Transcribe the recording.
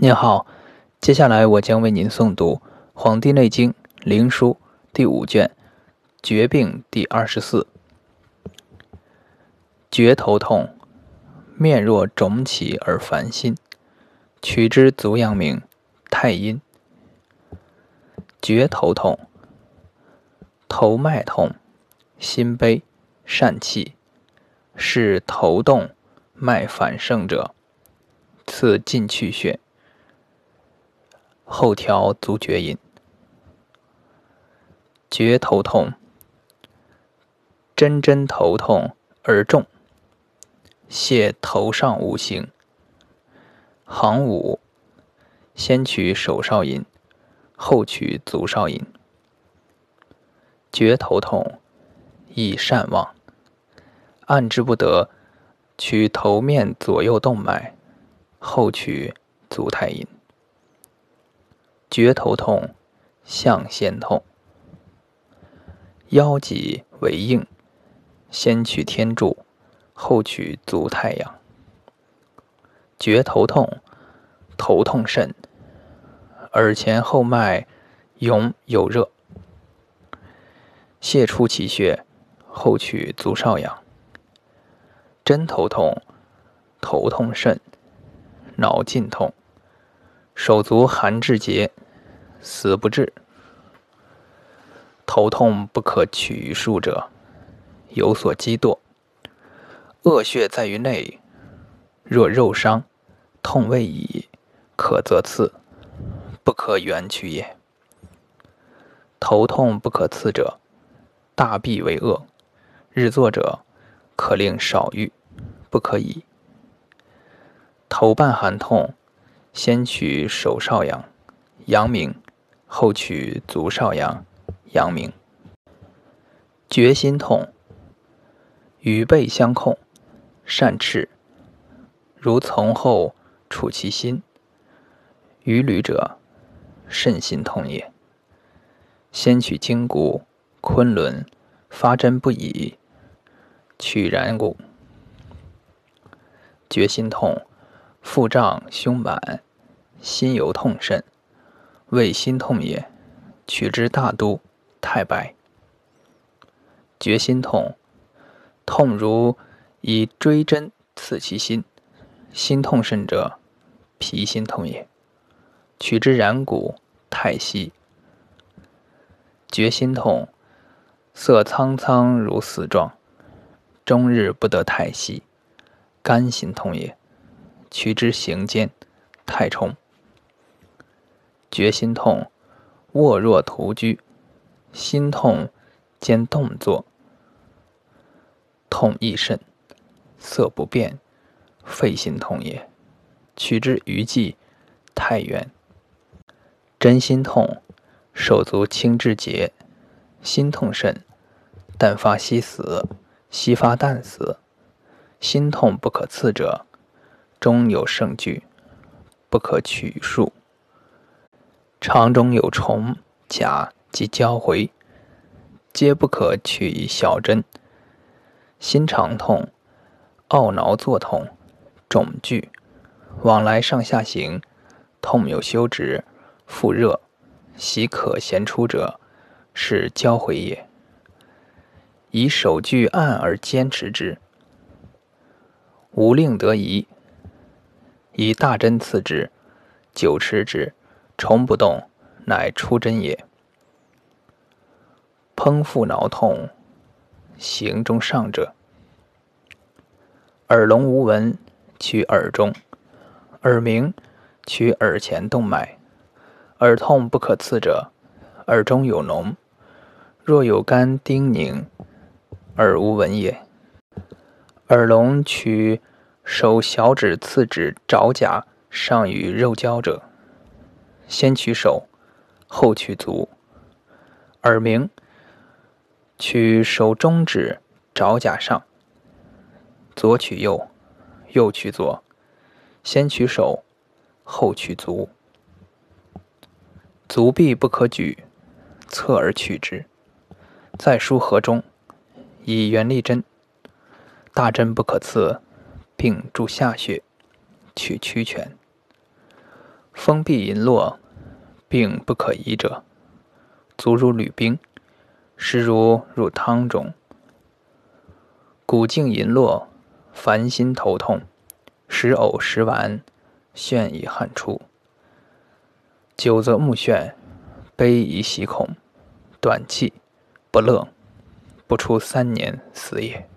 您好，接下来我将为您诵读《黄帝内经·灵枢》第五卷《绝病》第二十四。厥头痛，面若肿起而烦心，取之足阳明，太阴。厥头痛，头脉痛，心悲，疝气，是头动脉反盛者，次进去穴。后调足厥阴，厥头痛，真真头痛而重，泻头上五行。行五，先取手少阴，后取足少阴。厥头痛，易善忘，按之不得，取头面左右动脉，后取足太阴。厥头痛，象先痛，腰脊为硬，先取天柱，后取足太阳。厥头痛，头痛甚，耳前后脉涌有热，泻出其穴，后取足少阳。真头痛，头痛甚，脑尽痛。手足寒至节，死不治。头痛不可取于数者，有所积堕。恶血在于内，若肉伤，痛未已，可则刺，不可圆取也。头痛不可刺者，大闭为恶。日作者，可令少欲，不可以。头半寒痛。先取手少阳、阳明，后取足少阳、阳明。厥心痛，与背相控，善赤，如从后触其心。于履者，肾心痛也。先取筋骨、昆仑，发针不已，取然骨。厥心痛，腹胀胸满。心尤痛甚，谓心痛也。取之大都、太白。厥心痛，痛如以锥针刺其心。心痛甚者，脾心痛也。取之然谷、太息。厥心痛，色苍苍如死状，终日不得太息，肝心痛也。取之行间、太冲。厥心痛，卧若图居，心痛兼动作，痛亦甚，色不变，肺心痛也。取之于际，太原。真心痛，手足轻至节，心痛甚，但发息死，息发旦死。心痛不可刺者，终有胜惧，不可取数。肠中有虫、甲及胶回，皆不可取以小针。心肠痛，懊恼作痛，肿聚，往来上下行，痛有休止，腹热，喜可咸出者，是胶回也。以手具按而坚持之，无令得宜。以大针刺之，久持之。虫不动，乃出针也。烹腹挠痛，行中上者，耳聋无闻，取耳中；耳鸣，取耳前动脉。耳痛不可刺者，耳中有脓，若有干丁凝，耳无闻也。耳聋取手小指次指爪甲上与肉交者。先取手，后取足。耳鸣，取手中指爪甲上。左取右，右取左。先取手，后取足。足臂不可举，侧而取之。在书合中，以圆力针。大针不可刺，并注下穴，取曲泉。风必淫络，病不可医者，足如履冰，食如入汤中。骨颈淫络，烦心头痛，时呕时丸，眩以汗出。久则目眩，悲以喜恐，短气，不乐，不出三年死也。